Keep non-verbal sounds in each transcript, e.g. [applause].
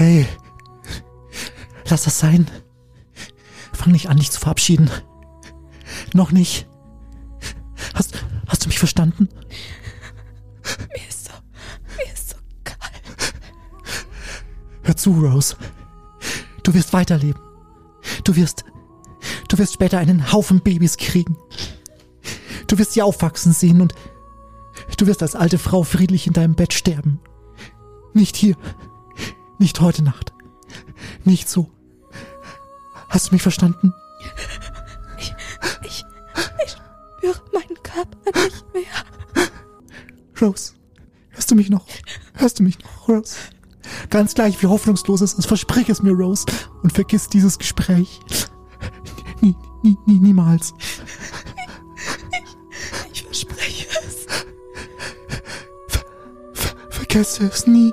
Hey, lass das sein. Fang nicht an, dich zu verabschieden. Noch nicht. Hast, hast du mich verstanden? Mir ist so, mir ist so kalt. Hör zu, Rose. Du wirst weiterleben. Du wirst, du wirst später einen Haufen Babys kriegen. Du wirst sie aufwachsen sehen und du wirst als alte Frau friedlich in deinem Bett sterben. Nicht hier. Nicht heute Nacht. Nicht so. Hast du mich verstanden? Ich, ich, ich spüre meinen Körper nicht mehr. Rose, hörst du mich noch? Hörst du mich noch, Rose? Ganz gleich, wie hoffnungslos es ist, versprich es mir, Rose, und vergiss dieses Gespräch. Nie, nie, nie, niemals. Ich verspreche es. Ver vergesse es nie.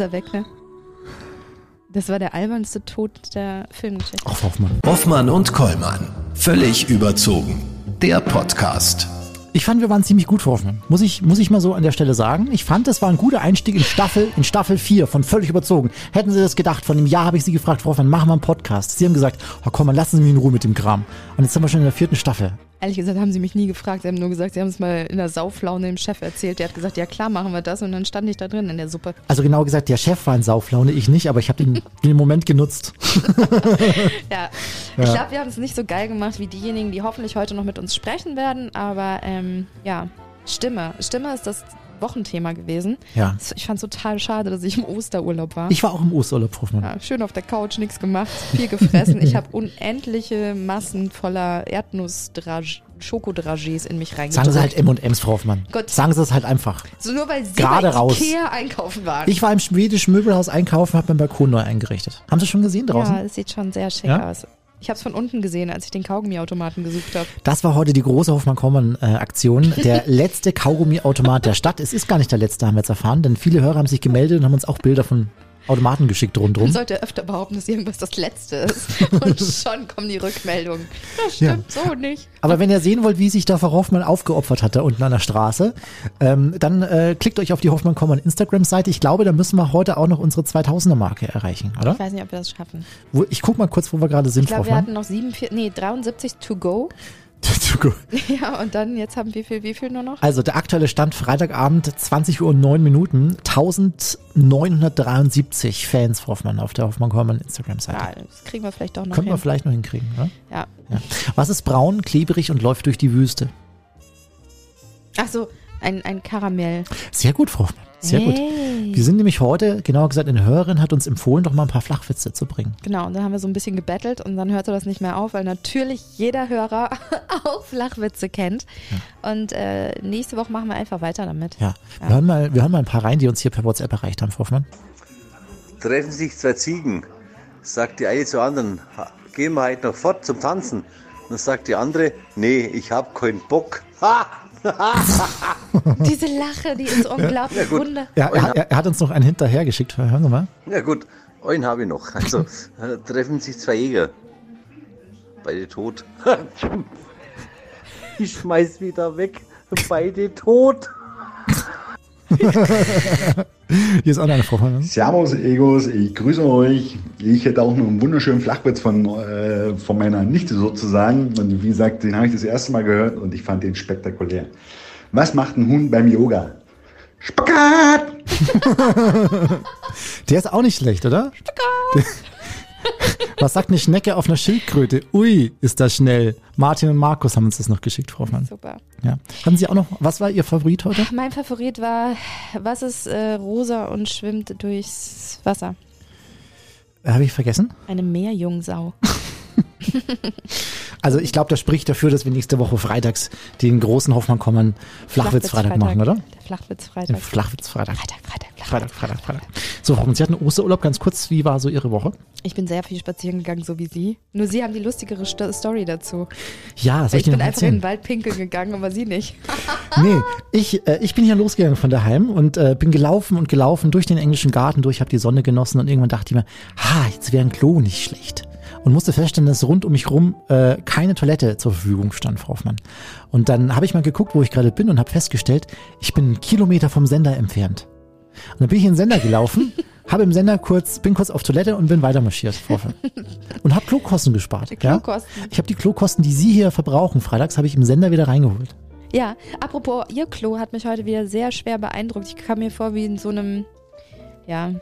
Ist er weg, ne? Das war der albernste Tod der Filmgeschichte. Ach, Hoffmann. Hoffmann und Kollmann. Völlig überzogen. Der Podcast. Ich fand, wir waren ziemlich gut Hoffmann. Muss ich, muss ich mal so an der Stelle sagen. Ich fand, das war ein guter Einstieg in Staffel, in Staffel 4 von völlig überzogen. Hätten Sie das gedacht, von dem Jahr habe ich Sie gefragt, Frau Hoffmann, machen wir einen Podcast. Sie haben gesagt, oh komm mal, lassen Sie mich in Ruhe mit dem Kram. Und jetzt sind wir schon in der vierten Staffel. Ehrlich gesagt haben sie mich nie gefragt. Sie haben nur gesagt, sie haben es mal in der Sauflaune dem Chef erzählt. Der hat gesagt, ja klar, machen wir das. Und dann stand ich da drin in der Suppe. Also genau gesagt, der Chef war in Sauflaune, ich nicht, aber ich habe den, [laughs] den Moment genutzt. [laughs] Ja, ich glaube, wir haben es nicht so geil gemacht wie diejenigen, die hoffentlich heute noch mit uns sprechen werden. Aber ähm, ja, Stimme. Stimme ist das Wochenthema gewesen. Ja. Ich fand es total schade, dass ich im Osterurlaub war. Ich war auch im Osterurlaub, Frau Hoffmann. ja, schön auf der Couch, nichts gemacht, viel gefressen. ich habe unendliche Massen voller Erdnuss-Schokodragés in mich reingedrückt. Sagen Sie halt M&M's, Frau Hoffmann. Gott. Sagen Sie es halt einfach. so nur weil Sie Gerade bei raus. Ikea einkaufen waren. Ich war im schwedischen Möbelhaus einkaufen, habe meinen Balkon neu eingerichtet. Haben Sie schon gesehen draußen? ja, es sieht schon sehr schick Ja? aus. Ich habe es von unten gesehen, als ich den Kaugummiautomaten gesucht habe. Das war heute die große Hoffmann-Kommann-Aktion. Der [laughs] letzte Kaugummi-Automat der Stadt. Es ist gar nicht der letzte, haben wir jetzt erfahren, denn viele Hörer haben sich gemeldet und haben uns auch Bilder von Automaten geschickt Man rundherum. sollte öfter behaupten, dass irgendwas das Letzte ist. [laughs] Und schon kommen die Rückmeldungen. Das stimmt so nicht. Aber wenn ihr sehen wollt, wie sich da Frau Hoffmann aufgeopfert hat, da unten an der Straße, ähm, dann äh, klickt euch auf die Hoffmann-Kommann Instagram-Seite. Ich glaube, da müssen wir heute auch noch unsere 2000er-Marke erreichen, oder? Ich weiß nicht, ob wir das schaffen. Wo, ich guck mal kurz, wo wir gerade sind, Ich glaube, wir hatten Hoffmann. noch 47, nee, 73 to go. [laughs] Ja, und dann, jetzt haben wir wie viel, wie viel nur noch? Also der aktuelle Stand Freitagabend, 20 Uhr und 9 Minuten, 1973 Fans, Hoffmann, auf der Hoffmann-Kommann Instagram-Seite. Ja, das kriegen wir vielleicht doch noch Könnten wir hin. vielleicht noch hinkriegen, oder? Ja. Ja. Was ist braun, klebrig und läuft durch die Wüste? Ach so, ein, ein Karamell. Sehr gut, Frau Hoffmann. Sehr gut. Hey. Wir sind nämlich heute, genauer gesagt, eine Hörerin hat uns empfohlen, doch mal ein paar Flachwitze zu bringen. Genau, und dann haben wir so ein bisschen gebettelt und dann hörte das nicht mehr auf, weil natürlich jeder Hörer [laughs] auch Flachwitze kennt. Und äh, nächste Woche machen wir einfach weiter damit. Ja. Wir, hören mal, wir hören mal ein paar rein, die uns hier per WhatsApp erreicht haben, Frau Hoffmann. treffen sich zwei Ziegen. Sagt die eine zur anderen, "Ha, gehen wir heute noch fort zum Tanzen? Dann sagt die andere, nee, ich hab keinen Bock. Ha! [laughs] Diese Lache, die ist unglaublich gut. wunder. Ja, er, hat- er hat uns noch einen hinterhergeschickt. Hören wir mal. Ja gut, einen habe ich noch. Also äh, treffen sich zwei Jäger. Beide tot. [laughs] ich schmeiß wieder weg. Beide tot. [laughs] Hier ist auch eine Frau Hoffmann. Servus, Egos, ich grüße euch. Ich hätte auch noch einen wunderschönen Flachwitz von, äh, von meiner Nichte sozusagen. Und wie gesagt, den habe ich das erste Mal gehört und ich fand den spektakulär. Was macht ein Hund beim Yoga? Spagat! [laughs] Der ist auch nicht schlecht, oder? Der- Was sagt eine Schnecke auf einer Schildkröte? Ui, ist das schnell. Martin und Markus haben uns das noch geschickt, Frau Hoffmann. Super. Ja. Hatten Sie auch noch, was war Ihr Favorit heute? Mein Favorit war, was ist äh, rosa und schwimmt durchs Wasser? Habe ich vergessen? Eine Meerjungsau. [laughs] Also ich glaube, das spricht dafür, dass wir nächste Woche freitags den großen Hoffmann-Kommen Flachwitz-Freitag machen, oder? Der Flachwitz-Freitag. Flachwitz-Freitag. Freitag, Freitag, Freitag. Freitag, Freitag, Freitag. So, Frau Hoffmann, Sie hatten Osterurlaub, ganz kurz. Wie war so Ihre Woche? Ich bin sehr viel spazieren gegangen, so wie Sie. Nur Sie haben die lustigere Sto Story dazu. Ja, soll ich, Ich bin einfach in den Wald pinkeln gegangen, aber Sie nicht. [laughs] Nee, ich, äh, ich bin hier losgegangen von daheim und äh, bin gelaufen und gelaufen durch den englischen Garten durch, habe die Sonne genossen und irgendwann dachte ich mir, ha, jetzt wäre ein Klo nicht schlecht. Und musste feststellen, dass rund um mich rum äh, keine Toilette zur Verfügung stand, Frau Hoffmann. Und dann habe ich mal geguckt, wo ich gerade bin und habe festgestellt, ich bin einen Kilometer vom Sender entfernt. Und dann bin ich in den Sender gelaufen, [laughs] habe im Sender kurz, bin kurz auf Toilette und bin weiter marschiert. Frau Hoffmann. Und habe Klokosten gespart. Klokosten. Ja? Ich habe die Klokosten, die Sie hier verbrauchen, freitags, habe ich im Sender wieder reingeholt. Ja, apropos, Ihr Klo hat mich heute wieder sehr schwer beeindruckt. Ich kam mir vor wie in so einem, ja,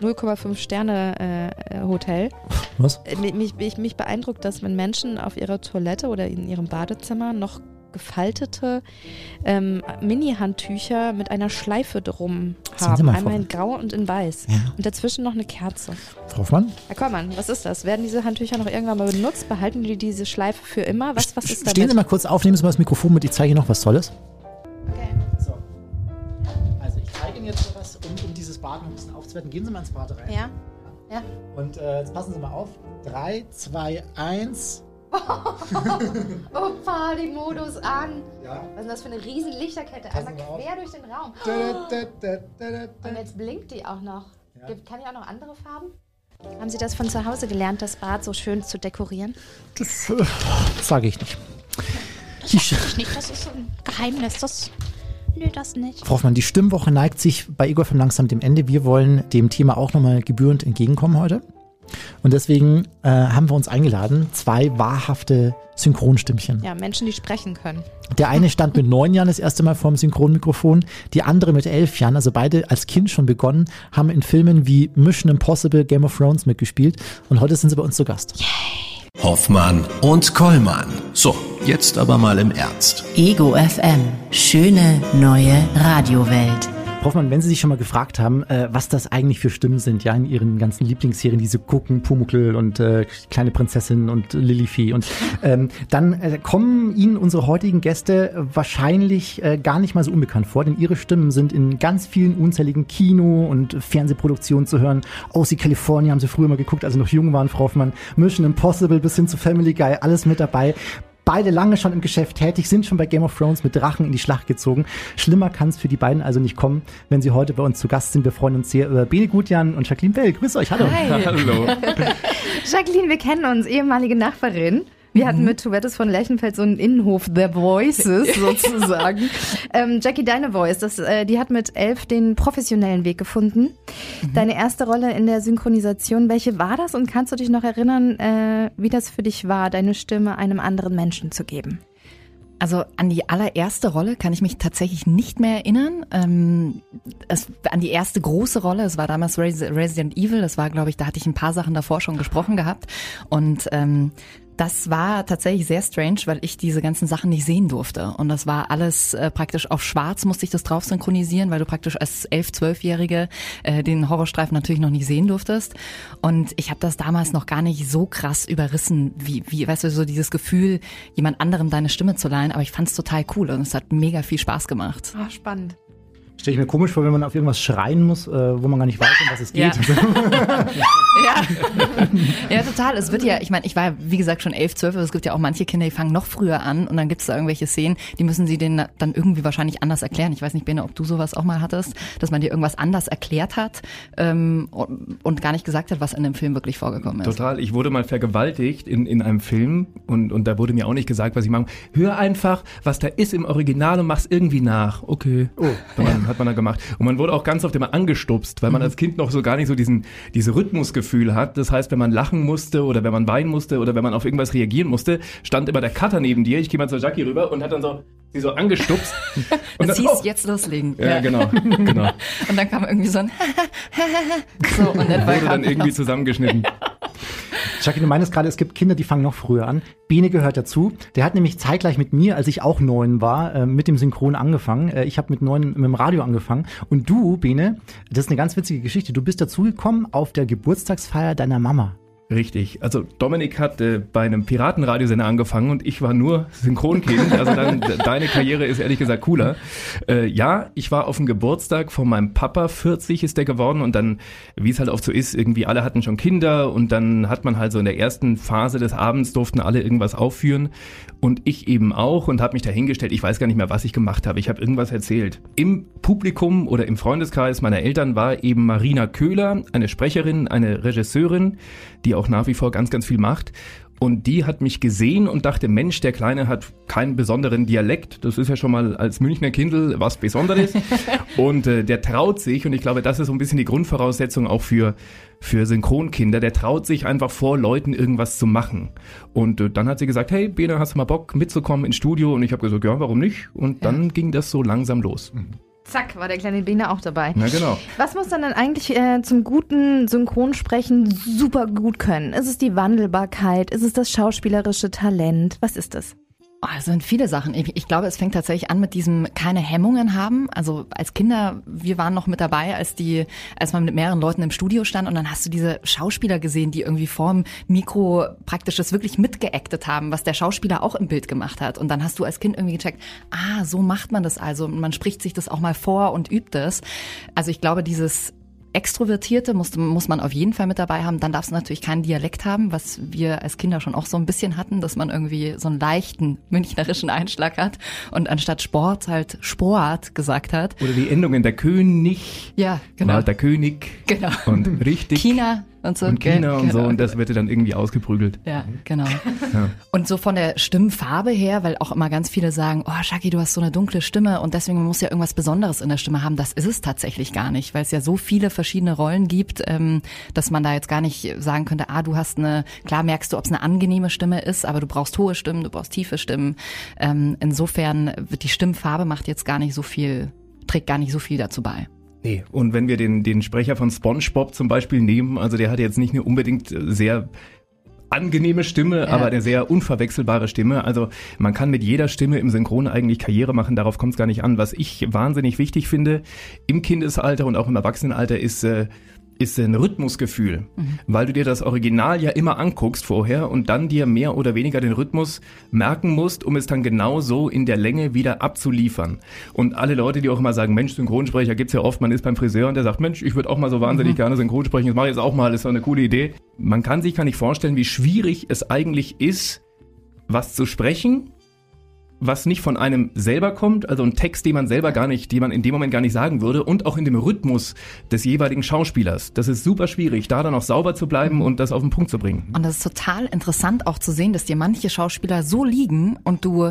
0,5 Sterne äh, äh, Hotel. Was? Äh, Mich, mich, mich beeindruckt, dass wenn Menschen auf ihrer Toilette oder in ihrem Badezimmer noch gefaltete ähm, Mini-Handtücher mit einer Schleife drum Sie haben. mal Einmal vor. in grau und in weiß. Ja. Und dazwischen noch eine Kerze. Frau Hoffmann? Herr Kollmann, was ist das? Werden diese Handtücher noch irgendwann mal benutzt? Behalten die diese Schleife für immer? Was, was ist Stehen Sie damit? mal kurz auf, nehmen Sie mal das Mikrofon mit, ich zeige Ihnen noch was Tolles. Okay. So. Also ich zeige Ihnen jetzt was, um, um dieses Bad noch ein bisschen aufzuwerten. Gehen Sie mal ins Bad rein. Ja. Ja. Und äh, jetzt passen Sie mal auf. 3, 2, 1. Oh, Party-Modus an. Ja. Was ist das für eine riesen Lichterkette? Einmal Passen auf. quer durch den Raum. Da, da, da, da, da, da. Und jetzt blinkt die auch noch. Ja. Kann die auch noch andere Farben? Haben Sie das von zu Hause gelernt, das Bad so schön zu dekorieren? Das äh, sage ich nicht. Die, Sch- Nicht, das ist ein Geheimnis. Das. Nö, das nicht. Frau Hoffmann, die Stimmwoche neigt sich bei Igor von langsam dem Ende. Wir wollen dem Thema auch nochmal gebührend entgegenkommen heute. Und deswegen äh, haben wir uns eingeladen, zwei wahrhafte Synchronstimmchen. Ja, Menschen, die sprechen können. Der eine stand mit neun Jahren das erste Mal vorm Synchronmikrofon, die andere mit elf Jahren, also beide als Kind schon begonnen, haben in Filmen wie Mission Impossible, Game of Thrones mitgespielt und heute sind sie bei uns zu Gast. Hoffmann und Kollmann. So, jetzt aber mal im Ernst. Ego FM. Schöne neue Radiowelt. Hoffmann, wenn Sie sich schon mal gefragt haben, äh, was das eigentlich für Stimmen sind, ja, in Ihren ganzen Lieblingsserien, diese gucken, Pumuckl und äh, Kleine Prinzessin und Lilifee und ähm, dann äh, kommen Ihnen unsere heutigen Gäste wahrscheinlich äh, gar nicht mal so unbekannt vor, denn Ihre Stimmen sind in ganz vielen unzähligen Kino- und Fernsehproduktionen zu hören. OC California haben Sie früher mal geguckt, als Sie noch jung waren, Frau Hoffmann. Mission Impossible bis hin zu Family Guy, alles mit dabei. Beide lange schon im Geschäft tätig, sind schon bei Game of Thrones mit Drachen in die Schlacht gezogen. Schlimmer kann es für die beiden also nicht kommen, wenn sie heute bei uns zu Gast sind. Wir freuen uns sehr über Bene Gutjan und Jacqueline Bell. Grüß euch, hallo. Hallo. [laughs] [laughs] [laughs] Jacqueline, wir kennen uns, ehemalige Nachbarin. Wir hatten mit Tubettes von Lerchenfeld so einen Innenhof The Voices [laughs] sozusagen. ähm, Jackie, deine Voice, das, äh, die hat mit elf den professionellen Weg gefunden. Deine erste Rolle in der Synchronisation, welche war das? Und kannst du dich noch erinnern, äh, wie das für dich war, deine Stimme einem anderen Menschen zu geben? Also an die allererste Rolle kann ich mich tatsächlich nicht mehr erinnern. Ähm, es, an die erste große Rolle, es war damals Resi- Resident Evil, das war, glaube ich, da hatte ich ein paar Sachen davor schon gesprochen gehabt. Und ähm, das war tatsächlich sehr strange, weil ich diese ganzen Sachen nicht sehen durfte. Und das war alles äh, praktisch auf schwarz, musste ich das drauf synchronisieren, weil du praktisch als 11-, 12-Jährige äh, den Horrorstreifen natürlich noch nicht sehen durftest. Und ich habe das damals noch gar nicht so krass überrissen, wie, wie, weißt du, so dieses Gefühl, jemand anderem deine Stimme zu leihen. Aber ich fand es total cool und es hat mega viel Spaß gemacht. Ah, spannend. Stelle ich mir komisch vor, wenn man auf irgendwas schreien muss, äh, wo man gar nicht weiß, um was es Ja. geht. [laughs] Ja. ja, total. Es wird ja, ich meine, ich war wie gesagt schon elf, zwölf, aber es gibt ja auch manche Kinder, die fangen noch früher an und dann gibt es da irgendwelche Szenen, die müssen sie denen dann irgendwie wahrscheinlich anders erklären. Ich weiß nicht, Bene, ob du sowas auch mal hattest, dass man dir irgendwas anders erklärt hat ähm, und, und gar nicht gesagt hat, was in dem Film wirklich vorgekommen ist. Total. Ich wurde mal vergewaltigt in, in einem Film und, und da wurde mir auch nicht gesagt, was ich mache. Hör einfach, was da ist im Original und mach's irgendwie nach. Okay. Oh. Dann hat man da gemacht. Und man wurde auch ganz oft immer angestupst, weil man als Kind noch so gar nicht so diesen, diese Rhythmusgefühl hat. Das heißt, wenn man lachen musste oder wenn man weinen musste oder wenn man auf irgendwas reagieren musste, stand immer der Cutter neben dir. Ich gehe mal zur Jackie rüber und hat dann so, sie so angestupst. [laughs] Und Das dann, hieß oh. jetzt loslegen. Ja, genau, genau. [laughs] Und dann kam irgendwie so ein [laughs] so und dann Wurde dann irgendwie zusammengeschnitten. Jackie, du meinst gerade, es gibt Kinder, die fangen noch früher an. Bene gehört dazu. Der hat nämlich zeitgleich mit mir, als ich auch neun war, äh, mit dem Synchron angefangen. Äh, ich habe mit neun mit dem Radio angefangen. Und du, Bene, das ist eine ganz witzige Geschichte. Du bist dazugekommen auf der Geburtstagsfeier deiner Mama. Richtig. Also Dominik hat äh, bei einem Piratenradiosender angefangen und ich war nur Synchronkind. Also dann, de- deine Karriere ist ehrlich gesagt cooler. Äh, ja, ich war auf dem Geburtstag von meinem Papa, 40 ist der geworden und dann, wie es halt oft so ist, irgendwie alle hatten schon Kinder und dann hat man halt so in der ersten Phase des Abends durften alle irgendwas aufführen und ich eben auch und habe mich da hingestellt. Ich weiß gar nicht mehr, was ich gemacht habe. Ich habe irgendwas erzählt. Im Publikum oder im Freundeskreis meiner Eltern war eben Marina Köhler, eine Sprecherin, eine Regisseurin, die auch nach wie vor ganz, ganz viel macht. Und die hat mich gesehen und dachte, Mensch, der Kleine hat keinen besonderen Dialekt. Das ist ja schon mal als Münchner Kindl was Besonderes. [laughs] und äh, der traut sich, und ich glaube, das ist so ein bisschen die Grundvoraussetzung auch für, für Synchronkinder, der traut sich einfach vor Leuten irgendwas zu machen. Und äh, dann hat sie gesagt, hey, Bene, hast du mal Bock mitzukommen ins Studio? Und ich habe gesagt, ja, warum nicht? Und dann ging das so langsam los. Zack, war der kleine Bene auch dabei. Na genau. Was muss dann eigentlich äh, zum guten Synchronsprechen super gut können? Ist es die Wandelbarkeit? Ist es das schauspielerische Talent? Was ist es? Oh, es sind viele Sachen. Ich, ich glaube, es fängt tatsächlich an mit diesem keine Hemmungen haben. Also als Kinder, wir waren noch mit dabei, als die, als man mit mehreren Leuten im Studio stand und dann hast du diese Schauspieler gesehen, die irgendwie vorm Mikro praktisch das wirklich mitgeactet haben, was der Schauspieler auch im Bild gemacht hat. Und dann hast du als Kind irgendwie gecheckt, ah, so macht man das also. Und man spricht sich das auch mal vor und übt es. Also ich glaube, dieses Extrovertierte muss, muss man auf jeden Fall mit dabei haben. Dann darfst du natürlich keinen Dialekt haben, was wir als Kinder schon auch so ein bisschen hatten, dass man irgendwie so einen leichten münchnerischen Einschlag hat und anstatt Sport halt Sport gesagt hat. Oder die Endungen der König, Ja, genau. der König Genau. und richtig China und so. und China und so. Genau. Und das wird dann irgendwie ausgeprügelt. Ja, genau. Ja. [laughs] Und so von der Stimmfarbe her, weil auch immer ganz viele sagen, oh Shaki, du hast so eine dunkle Stimme und deswegen muss ja irgendwas Besonderes in der Stimme haben. Das ist es tatsächlich gar nicht, weil es ja so viele verschiedene Rollen gibt, ähm, dass man da jetzt gar nicht sagen könnte, ah, du hast eine, klar merkst du, ob es eine angenehme Stimme ist, aber du brauchst hohe Stimmen, du brauchst tiefe Stimmen. Ähm, insofern wird die Stimmfarbe macht jetzt gar nicht so viel, trägt gar nicht so viel dazu bei. Nee, und wenn wir den, den Sprecher von SpongeBob zum Beispiel nehmen, also der hat jetzt nicht eine unbedingt sehr angenehme Stimme, aber eine sehr unverwechselbare Stimme. Also man kann mit jeder Stimme im Synchron eigentlich Karriere machen, darauf kommt es gar nicht an. Was ich wahnsinnig wichtig finde im Kindesalter und auch im Erwachsenenalter ist äh, ist ein Rhythmusgefühl, weil du dir das Original ja immer anguckst vorher und dann dir mehr oder weniger den Rhythmus merken musst, um es dann genau so in der Länge wieder abzuliefern. Und alle Leute, die auch immer sagen, Mensch, Synchronsprecher gibt's ja oft, man ist beim Friseur und der sagt, Mensch, ich würde auch mal so wahnsinnig gerne synchron sprechen, das mache ich jetzt auch mal, ist doch eine coole Idee. Man kann sich gar nicht vorstellen, wie schwierig es eigentlich ist, was zu sprechen, was nicht von einem selber kommt, also ein Text, den man selber gar nicht, den man in dem Moment gar nicht sagen würde und auch in dem Rhythmus des jeweiligen Schauspielers. Das ist super schwierig, da dann auch sauber zu bleiben und das auf den Punkt zu bringen. Und das ist total interessant auch zu sehen, dass dir manche Schauspieler so liegen und du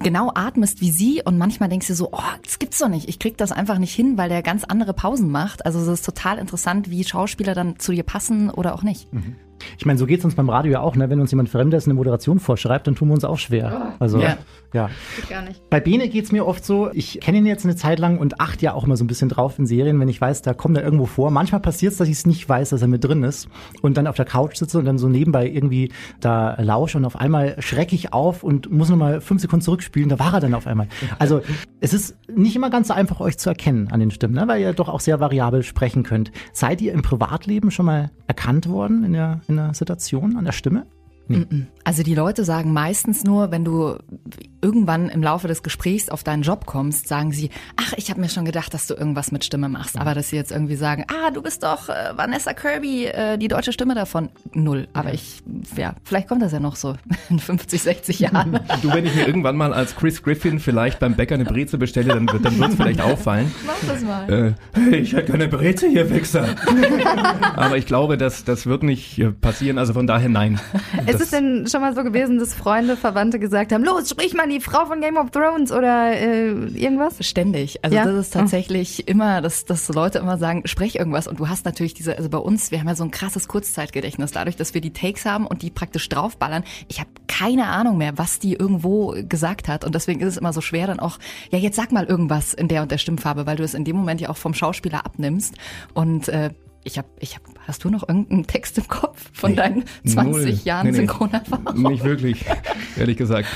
genau atmest wie sie und manchmal denkst du so, oh, das gibt's doch nicht. Ich krieg das einfach nicht hin, weil der ganz andere Pausen macht. Also es ist total interessant, wie Schauspieler dann zu dir passen oder auch nicht. Ich meine, so geht's uns beim Radio ja auch, ne? Wenn uns jemand Fremdes eine Moderation vorschreibt, dann tun wir uns auch schwer. Also, Ja. ja. Geht gar nicht. Bei Bene geht's mir oft so, ich kenne ihn jetzt eine Zeit lang und achte ja auch immer so ein bisschen drauf in Serien, wenn ich weiß, da kommt er irgendwo vor. Manchmal passiert's, dass ich es nicht weiß, dass er mit drin ist und dann auf der Couch sitze und dann so nebenbei irgendwie da lausche und auf einmal schrecke ich auf und muss nochmal fünf Sekunden zurückspielen, da war er dann auf einmal. Also es ist nicht immer ganz so einfach, euch zu erkennen an den Stimmen, ne? weil ihr doch auch sehr variabel sprechen könnt. Seid ihr im Privatleben schon mal erkannt worden in der, in der Situation, an der Stimme? Also die Leute sagen meistens nur, wenn du irgendwann im Laufe des Gesprächs auf deinen Job kommst, sagen sie, ach, ich habe mir schon gedacht, dass du irgendwas mit Stimme machst. Aber dass sie jetzt irgendwie sagen, ah, du bist doch äh, Vanessa Kirby, äh, die deutsche Stimme davon. Null. Aber ich, ja, vielleicht kommt das ja noch so [laughs] in 50, 60 Jahren. [laughs] Du, wenn ich mir irgendwann mal als Chris Griffin vielleicht beim Bäcker eine Breze bestelle, dann wird wird's [laughs] vielleicht auffallen. Mach das mal. Äh, hey, ich hätte keine Breze hier, Wichser. Aber ich glaube, das, das wird nicht äh, passieren, also von daher nein. Ist es denn schon mal so gewesen, dass Freunde, Verwandte gesagt haben, los, sprich mal die Frau von Game of Thrones oder äh, irgendwas? Ständig. Also Ja? das ist tatsächlich immer, dass, dass Leute immer sagen, sprech irgendwas. Und du hast natürlich diese, also bei uns, wir haben ja so ein krasses Kurzzeitgedächtnis, dadurch, dass wir die Takes haben und die praktisch draufballern. Ich habe keine Ahnung mehr, was die irgendwo gesagt hat. Und deswegen ist es immer so schwer, dann auch, ja, jetzt sag mal irgendwas in der und der Stimmfarbe, weil du es in dem Moment ja auch vom Schauspieler abnimmst. Und äh, ich habe, ich hab, hast du noch irgendeinen Text im Kopf von Nee, deinen 20 null. Jahren Nee, nee. Synchronerfahrung? Nicht wirklich, ehrlich gesagt.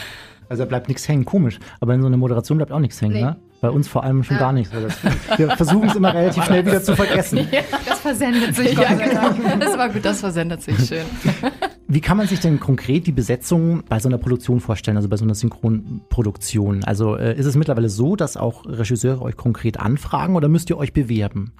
Also da bleibt nichts hängen, komisch. Aber in so einer Moderation bleibt auch nichts hängen, Nee. ne? Bei uns vor allem schon gar nicht. So, das, wir versuchen es immer relativ schnell wieder zu vergessen. [laughs] Das versendet sich. Ja, genau. Das war gut, das versendet sich schön. [laughs] Wie kann man sich denn konkret die Besetzung bei so einer Produktion vorstellen, also bei so einer Synchronproduktion? Also äh, ist es mittlerweile so, dass auch Regisseure euch konkret anfragen oder müsst ihr euch bewerben?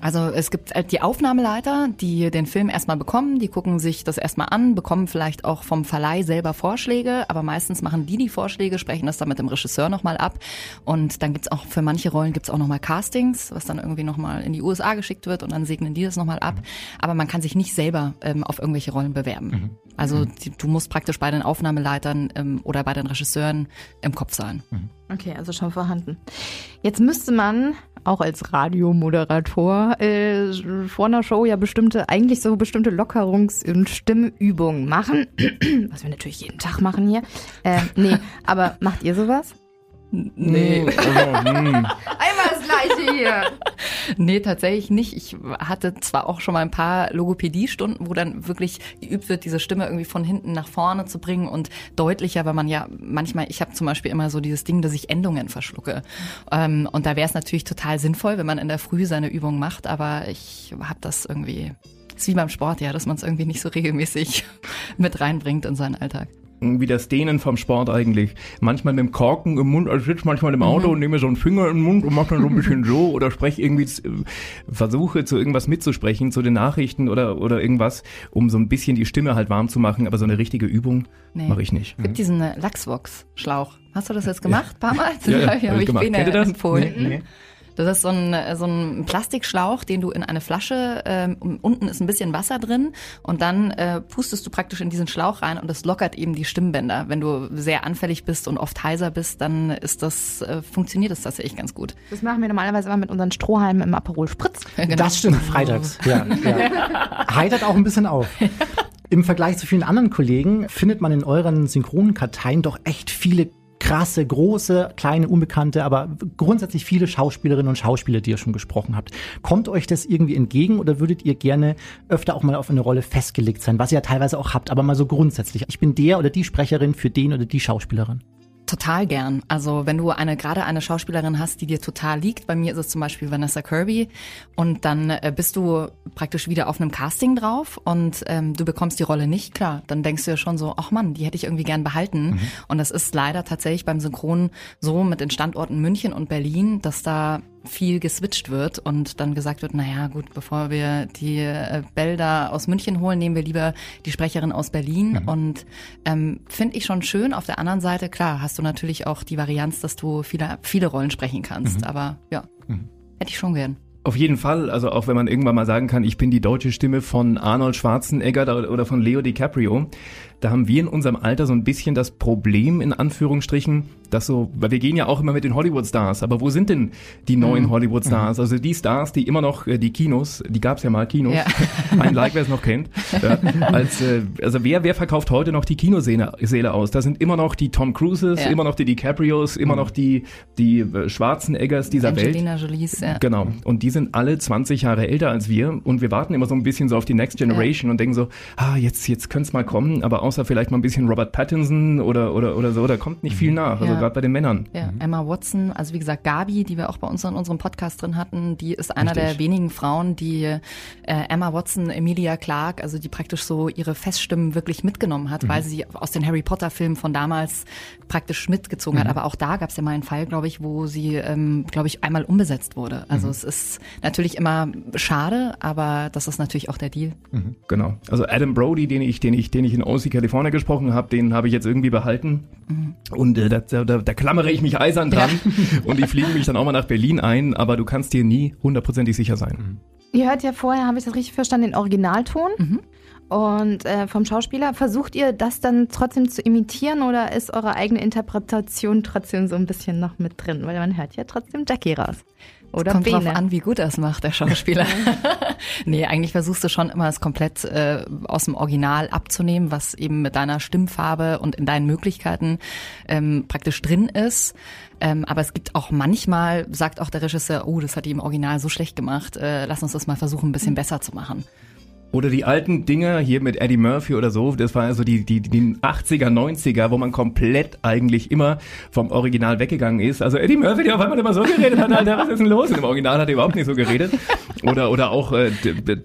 Also es gibt äh, die Aufnahmeleiter, die den Film erstmal bekommen, die gucken sich das erstmal an, bekommen vielleicht auch vom Verleih selber Vorschläge, aber meistens machen die die Vorschläge, sprechen das dann mit dem Regisseur nochmal ab und dann gibt's auch für manche Rollen gibt's auch nochmal Castings, was dann irgendwie nochmal in die USA geschickt wird und dann segnen die das nochmal ab, aber man kann sich nicht selber ähm, auf irgendwelche Rollen bewerben. Mhm. Also die, du musst praktisch bei den Aufnahmeleitern ähm, oder bei den Regisseuren im Kopf sein. Okay, also schon vorhanden. Jetzt müsste man auch als Radiomoderator äh, vor einer Show ja bestimmte, eigentlich so bestimmte Lockerungs- und Stimmübungen machen. [clears throat] Was wir natürlich jeden Tag machen hier. Äh, nee, aber macht ihr sowas? Nee. [laughs] Einmal das gleiche hier. Nee, tatsächlich nicht. Ich hatte zwar auch schon mal ein paar Logopädie-Stunden, wo dann wirklich geübt wird, diese Stimme irgendwie von hinten nach vorne zu bringen und deutlicher, weil man ja manchmal, ich habe zum Beispiel immer so dieses Ding, dass ich Endungen verschlucke. Ähm, und da wäre es natürlich total sinnvoll, wenn man in der Früh seine Übung macht, aber ich habe das irgendwie, ist wie beim Sport, ja, dass man es irgendwie nicht so regelmäßig [laughs] mit reinbringt in seinen Alltag. Wie das Dehnen vom Sport eigentlich. Manchmal mit dem Korken im Mund, also ich sitze manchmal im Auto und nehme so einen Finger im Mund und mache dann so ein bisschen so oder spreche irgendwie, äh, versuche zu irgendwas mitzusprechen, zu den Nachrichten oder, oder irgendwas, um so ein bisschen die Stimme halt warm zu machen, aber so eine richtige Übung Nee. mache ich nicht. Es gibt diesen äh, Lachsvox-Schlauch. Hast du das jetzt gemacht, paar Mal? Ja, ja, [laughs] hab hab ich ich gemacht. Bene empfohlen. Nee, nee. Das ist so ein, äh, so ein Plastikschlauch, den du in eine Flasche, ähm, unten ist ein bisschen Wasser drin und dann äh, pustest du praktisch in diesen Schlauch rein und das lockert eben die Stimmbänder. Wenn du sehr anfällig bist und oft heiser bist, dann ist das, äh, funktioniert das tatsächlich ganz gut. Das machen wir normalerweise immer mit unseren Strohhalmen im Aperol Spritz. [laughs] Genau. Das stimmt, freitags. Ja, ja. [laughs] Heitert auch ein bisschen auf. [laughs] Im Vergleich zu vielen anderen Kollegen findet man in euren Synchronkarteien doch echt viele krasse, große, kleine, unbekannte, aber grundsätzlich viele Schauspielerinnen und Schauspieler, die ihr schon gesprochen habt. Kommt euch das irgendwie entgegen oder würdet ihr gerne öfter auch mal auf eine Rolle festgelegt sein, was ihr ja teilweise auch habt, aber mal so grundsätzlich. Ich bin der oder die Sprecherin für den oder die Schauspielerin. Total gern. Also wenn du eine gerade eine Schauspielerin hast, die dir total liegt, bei mir ist es zum Beispiel Vanessa Kirby, und dann äh, bist du praktisch wieder auf einem Casting drauf und ähm, du bekommst die Rolle nicht, klar, dann denkst du ja schon so, ach Mann, die hätte ich irgendwie gern behalten. Und das ist leider tatsächlich beim Synchron so mit den Standorten München und Berlin, dass da viel geswitcht wird und dann gesagt wird, naja gut, bevor wir die äh, Bälder aus München holen, nehmen wir lieber die Sprecherin aus Berlin. Und ähm, finde ich schon schön. Auf der anderen Seite, klar, hast du natürlich auch die Varianz, dass du viele, viele Rollen sprechen kannst, aber ja, hätte ich schon gern. Auf jeden Fall, also auch wenn man irgendwann mal sagen kann, ich bin die deutsche Stimme von Arnold Schwarzenegger oder von Leo DiCaprio, da haben wir in unserem Alter so ein bisschen das Problem, in Anführungsstrichen, dass so, weil wir gehen ja auch immer mit den Hollywood-Stars, aber wo sind denn die neuen Hollywood-Stars? Also die Stars, die immer noch, äh, die Kinos, die gab's ja mal, Kinos, Ja. [laughs] ein Like, wer es noch kennt. Ja, als, äh, also wer, wer verkauft heute noch die Kinoseele Seele aus? Da sind immer noch die Tom Cruises, Ja. immer noch die DiCaprios, immer noch die, die äh, Schwarzeneggers dieser Welt. Angelina Jolies, ja. Genau. Und die sind alle 20 Jahre älter als wir und wir warten immer so ein bisschen so auf die Next Generation und denken so, ah, jetzt, jetzt könnte es mal kommen, aber außer vielleicht mal ein bisschen Robert Pattinson oder, oder, oder so, da kommt nicht viel nach, also Ja. gerade bei den Männern. Ja, Emma Watson, also wie gesagt, Gabi, die wir auch bei uns in unserem Podcast drin hatten, die ist einer Richtig. der wenigen Frauen, die äh, Emma Watson, Emilia Clarke, also die praktisch so ihre Feststimmen wirklich mitgenommen hat, weil sie aus den Harry Potter Filmen von damals praktisch mitgezogen hat. Aber auch da gab es ja mal einen Fall, glaube ich, wo sie, ähm, glaube ich, einmal umbesetzt wurde. Also es ist natürlich immer schade, aber das ist natürlich auch der Deal. Genau. Also Adam Brody, den ich, den ich, den ich in OC California gesprochen habe, den habe ich jetzt irgendwie behalten. Und äh, da, da, da klammere ich mich eisern dran [laughs] und die fliegen mich dann auch mal nach Berlin ein, aber du kannst dir nie hundertprozentig sicher sein. Ihr hört ja vorher, habe ich das richtig verstanden, den Originalton. Und äh, vom Schauspieler, versucht ihr das dann trotzdem zu imitieren oder ist eure eigene Interpretation trotzdem so ein bisschen noch mit drin? Weil man hört ja trotzdem Jackie raus. Oder Kommt drauf Bene. an, wie gut das macht, der Schauspieler. [laughs] nee, eigentlich versuchst du schon immer, es komplett äh, aus dem Original abzunehmen, was eben mit deiner Stimmfarbe und in deinen Möglichkeiten ähm, praktisch drin ist. Ähm, aber es gibt auch manchmal, sagt auch der Regisseur, oh, das hat die im Original so schlecht gemacht, äh, lass uns das mal versuchen, ein bisschen besser zu machen. Oder die alten Dinger hier mit Eddie Murphy oder so, das war also die, die, die 80er, 90er, wo man komplett eigentlich immer vom Original weggegangen ist. Also Eddie Murphy, der auf einmal immer so geredet hat, Alter, was ist denn los? Und im Original hat er überhaupt nicht so geredet. Oder, oder auch äh,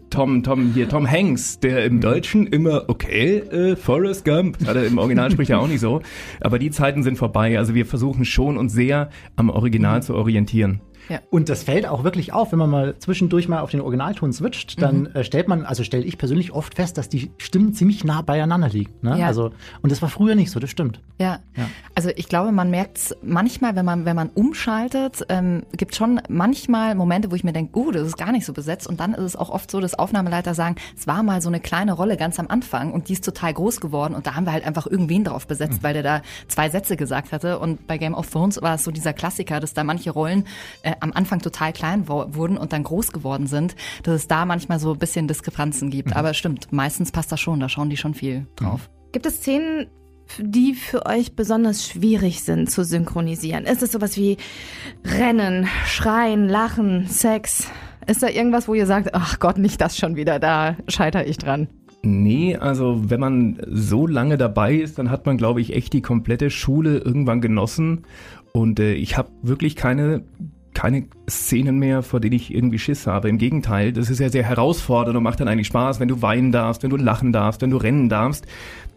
Tom, Tom, hier, Tom Hanks, der im Deutschen immer, okay, äh, Forrest Gump, hat er im Original spricht er auch nicht so. Aber die Zeiten sind vorbei. Also wir versuchen schon uns sehr am Original zu orientieren. Und das fällt auch wirklich auf, wenn man mal zwischendurch mal auf den Originalton switcht, dann Mhm. äh, stellt man, also stelle ich persönlich oft fest, dass die Stimmen ziemlich nah beieinander liegen. Ne? Ja. Also, und das war früher nicht so, das stimmt. Ja. Ja. also ich glaube, man merkt es manchmal, wenn man wenn man umschaltet, ähm, gibt schon manchmal Momente, wo ich mir denke, uh, das ist gar nicht so besetzt. Und dann ist es auch oft so, dass Aufnahmeleiter sagen, es war mal so eine kleine Rolle ganz am Anfang und die ist total groß geworden und da haben wir halt einfach irgendwen drauf besetzt, weil der da zwei Sätze gesagt hatte. Und bei Game of Thrones war es so dieser Klassiker, dass da manche Rollen äh, am Anfang total klein wurden und dann groß geworden sind, dass es da manchmal so ein bisschen Diskrepanzen gibt. Aber stimmt, meistens passt das schon, da schauen die schon viel drauf. Gibt es Szenen, die für euch besonders schwierig sind zu synchronisieren? Ist es sowas wie Rennen, Schreien, Lachen, Sex? Ist da irgendwas, wo ihr sagt, ach Gott, nicht das schon wieder, da scheitere ich dran? Nee, also wenn man so lange dabei ist, dann hat man, glaube ich, echt die komplette Schule irgendwann genossen. Und äh, ich habe wirklich keine, keine Szenen mehr, vor denen ich irgendwie Schiss habe. Im Gegenteil, das ist ja sehr herausfordernd und macht dann eigentlich Spaß, wenn du weinen darfst, wenn du lachen darfst, wenn du rennen darfst.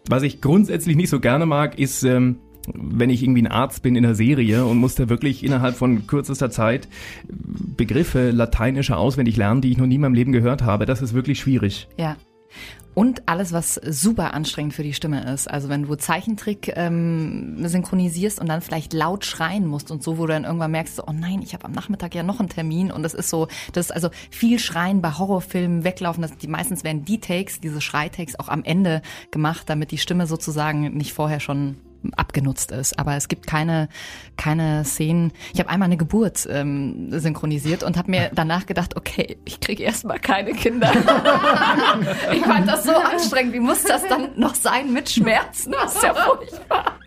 Was ich grundsätzlich nicht so gerne mag, ist... Ähm, wenn ich irgendwie ein Arzt bin in der Serie und muss da wirklich innerhalb von kürzester Zeit Begriffe lateinischer auswendig lernen, die ich noch nie in meinem Leben gehört habe, das ist wirklich schwierig. Ja. Und alles, was super anstrengend für die Stimme ist. Also wenn du Zeichentrick ähm, synchronisierst und dann vielleicht laut schreien musst und so, wo du dann irgendwann merkst, oh nein, ich habe am Nachmittag ja noch einen Termin und das ist so, das ist also viel Schreien bei Horrorfilmen weglaufen. Das, die meistens werden die Takes, diese Schreitakes auch am Ende gemacht, damit die Stimme sozusagen nicht vorher schon abgenutzt ist. Aber es gibt keine, keine Szenen. Ich habe einmal eine Geburt ähm, synchronisiert und habe mir danach gedacht, okay, ich kriege erstmal keine Kinder. [laughs] ich fand das so anstrengend. Wie muss das dann noch sein mit Schmerzen? Das ist ja furchtbar.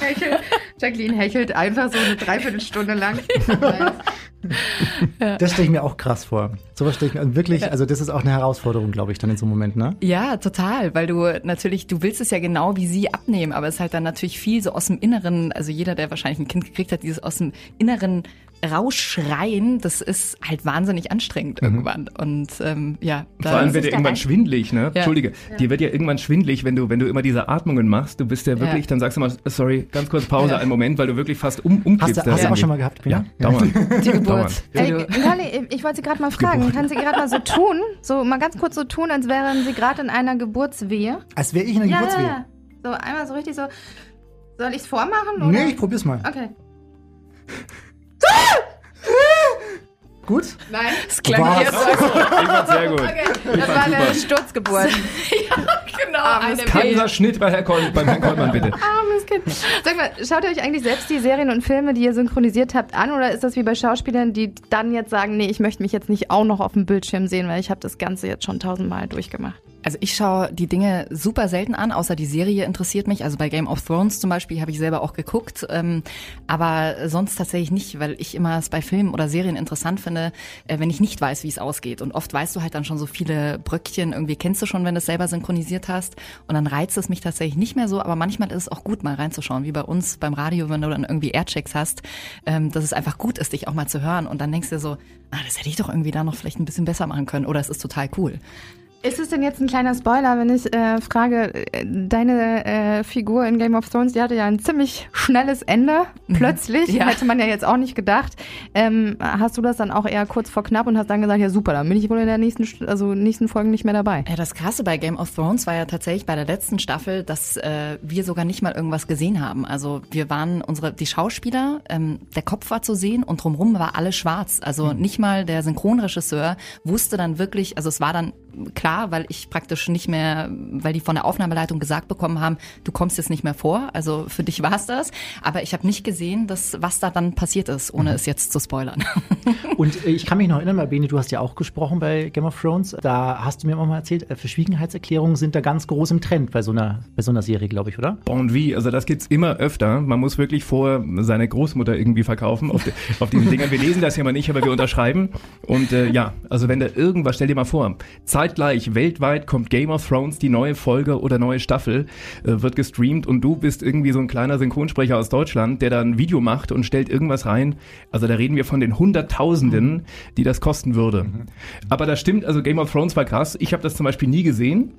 Hechel, Jacqueline hechelt einfach so eine Dreiviertelstunde lang. [laughs] [laughs] Das stelle ich mir auch krass vor. Sowas stelle ich mir wirklich, also das ist auch eine Herausforderung, glaube ich, dann in so einem Moment, ne? Ja, total, weil du natürlich, du willst es ja genau wie sie abnehmen, aber es ist halt dann natürlich viel so aus dem Inneren, also jeder, der wahrscheinlich ein Kind gekriegt hat, dieses aus dem Inneren rausschreien, das ist halt wahnsinnig anstrengend irgendwann. Und ähm, ja, da Vor allem wird dir irgendwann schwindlig, ne? Ja. Entschuldige, dir wird ja irgendwann schwindlig, wenn du, wenn du immer diese Atmungen machst. Du bist ja wirklich, Ja. dann sagst du mal, sorry, ganz kurz Pause, Ja. einen Moment, weil du wirklich fast um, umkippst. Hast du, hast du auch schon mal gehabt, Ja, Bina? dauernd. die [laughs] Geburt. Dauernd. Ey, du- Kali, ich wollte Sie gerade mal fragen, kann Sie gerade mal so tun, so mal ganz kurz so tun, als wären Sie gerade in einer Geburtswehe? Als wäre ich in Ja, ja, Geburtswehe. ja. So einmal so richtig so. Soll ich es vormachen? Oder? Nee, ich probier's mal. Okay. [laughs] Gut? Nein. Das klang Was? jetzt so. Ich fand sehr gut. Das war eine Sturzgeburt. [laughs] genau, Armes eine Kaiser Schnitt bei Herrn Koll, beim Herrn Kollmann, bitte. Armes Kind. Sag mal, schaut ihr euch eigentlich selbst die Serien und Filme, die ihr synchronisiert habt, an? Oder ist das wie bei Schauspielern, die dann jetzt sagen, nee, ich möchte mich jetzt nicht auch noch auf dem Bildschirm sehen, weil ich habe das Ganze jetzt schon tausendmal durchgemacht? Also ich schaue die Dinge super selten an, außer die Serie interessiert mich. Also bei Game of Thrones zum Beispiel habe ich selber auch geguckt, ähm, aber sonst tatsächlich nicht, weil ich immer es bei Filmen oder Serien interessant finde, äh, wenn ich nicht weiß, wie es ausgeht. Und oft weißt du halt dann schon so viele Bröckchen, irgendwie kennst du schon, wenn du es selber synchronisiert hast. Und dann reizt es mich tatsächlich nicht mehr so, aber manchmal ist es auch gut, mal reinzuschauen, wie bei uns beim Radio, wenn du dann irgendwie Airchecks hast, ähm, dass es einfach gut ist, dich auch mal zu hören. Und dann denkst du so, ah, das hätte ich doch irgendwie da noch vielleicht ein bisschen besser machen können. Oder es ist total cool. Ist es denn jetzt ein kleiner Spoiler, wenn ich äh, frage, äh, deine äh, Figur in Game of Thrones, die hatte ja ein ziemlich schnelles Ende, plötzlich, Ja. hätte man ja jetzt auch nicht gedacht. Ähm, hast du das dann auch eher kurz vor knapp und hast dann gesagt, ja super, dann bin ich wohl in der nächsten, St- also nächsten Folgen nicht mehr dabei. Ja, das Krasse bei Game of Thrones war ja tatsächlich bei der letzten Staffel, dass äh, wir sogar nicht mal irgendwas gesehen haben. Also wir waren unsere die Schauspieler, ähm, der Kopf war zu sehen und drumherum war alles schwarz. Also nicht mal der Synchronregisseur wusste dann wirklich, also es war dann klar, weil ich praktisch nicht mehr, weil die von der Aufnahmeleitung gesagt bekommen haben, du kommst jetzt nicht mehr vor. Also für dich war's das. Aber ich habe nicht gesehen, dass was da dann passiert ist, ohne es jetzt zu spoilern. [laughs] Und äh, ich kann mich noch erinnern, Beni, du hast ja auch gesprochen bei Game of Thrones. Da hast du mir auch mal erzählt, äh, Verschwiegenheitserklärungen sind da ganz groß im Trend bei so einer, bei so einer Serie, glaube ich, oder? Und wie, also das gibt's immer öfter. Man muss wirklich vor seine Großmutter irgendwie verkaufen auf, de, auf diesen Dingern. Wir lesen das ja mal nicht, aber wir unterschreiben. Und äh, ja, also wenn da irgendwas, stell dir mal vor, zeitgleich weltweit kommt Game of Thrones, die neue Folge oder neue Staffel, äh, wird gestreamt und du bist irgendwie so ein kleiner Synchronsprecher aus Deutschland, der da ein Video macht und stellt irgendwas rein. Also da reden wir von den Hunderttausenden, die das kosten würde. Aber das stimmt, also Game of Thrones war krass. Ich habe das zum Beispiel nie gesehen.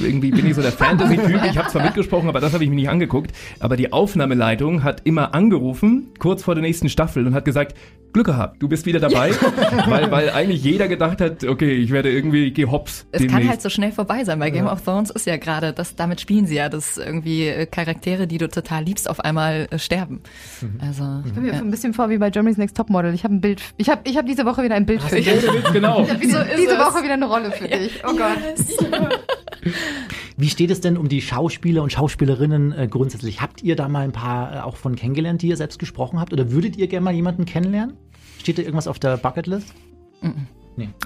Irgendwie bin ich so der [laughs] Fantasy-Typ. Ich habe zwar mitgesprochen, aber das habe ich mir nicht angeguckt. Aber die Aufnahmeleitung hat immer angerufen, kurz vor der nächsten Staffel und hat gesagt, Glück gehabt, du bist wieder dabei, weil, weil eigentlich jeder gedacht hat, okay, ich werde irgendwie gehops. Es kann halt so schnell vorbei sein. Bei Game of Thrones ist ja gerade, das, damit spielen sie ja, dass irgendwie äh, Charaktere, die du total liebst, auf einmal äh, sterben. Also, Ich komme mir ja. ein bisschen vor wie bei Germany's Next Topmodel. Ich habe ein Bild. Ich habe ich hab diese Woche wieder ein Bild für dich. genau. Diese, diese Woche wieder eine Rolle für dich. Oh Gott. Wie steht es denn um die Schauspieler und Schauspielerinnen äh, grundsätzlich? Habt ihr da mal ein paar äh, auch von kennengelernt, die ihr selbst gesprochen habt? Oder würdet ihr gerne mal jemanden kennenlernen? Steht da irgendwas auf der Bucketlist?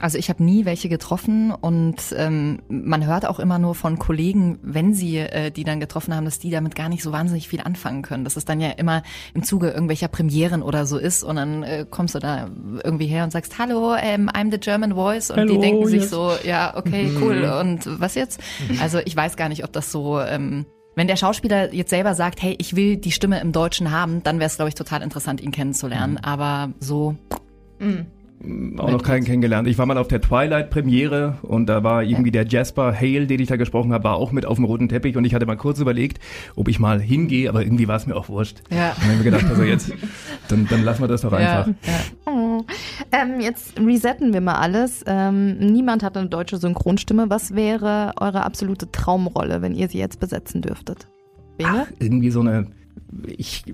Also ich habe nie welche getroffen und ähm, man hört auch immer nur von Kollegen, wenn sie äh, die dann getroffen haben, dass die damit gar nicht so wahnsinnig viel anfangen können. Dass es dann ja immer im Zuge irgendwelcher Premieren oder so ist und dann äh, kommst du da irgendwie her und sagst, hallo, ähm, I'm the German Voice und die Hello, denken sich yes. so, ja, okay, cool und was jetzt? Also ich weiß gar nicht, ob das so... Ähm, wenn der Schauspieler jetzt selber sagt, hey, ich will die Stimme im Deutschen haben, dann wäre es, glaube ich, total interessant, ihn kennenzulernen. Aber so, auch noch keinen kennengelernt. Ich war mal auf der Twilight-Premiere und da war irgendwie der Jasper Hale, den ich da gesprochen habe, war auch mit auf dem roten Teppich und ich hatte mal kurz überlegt, ob ich mal hingehe, aber irgendwie war es mir auch wurscht. Ja. Und dann haben wir gedacht, also jetzt, dann, dann lassen wir das doch einfach. Oh. Ähm, jetzt resetten wir mal alles. Ähm, niemand hat eine deutsche Synchronstimme. Was wäre eure absolute Traumrolle, wenn ihr sie jetzt besetzen dürftet? Bene? Irgendwie so eine, ich,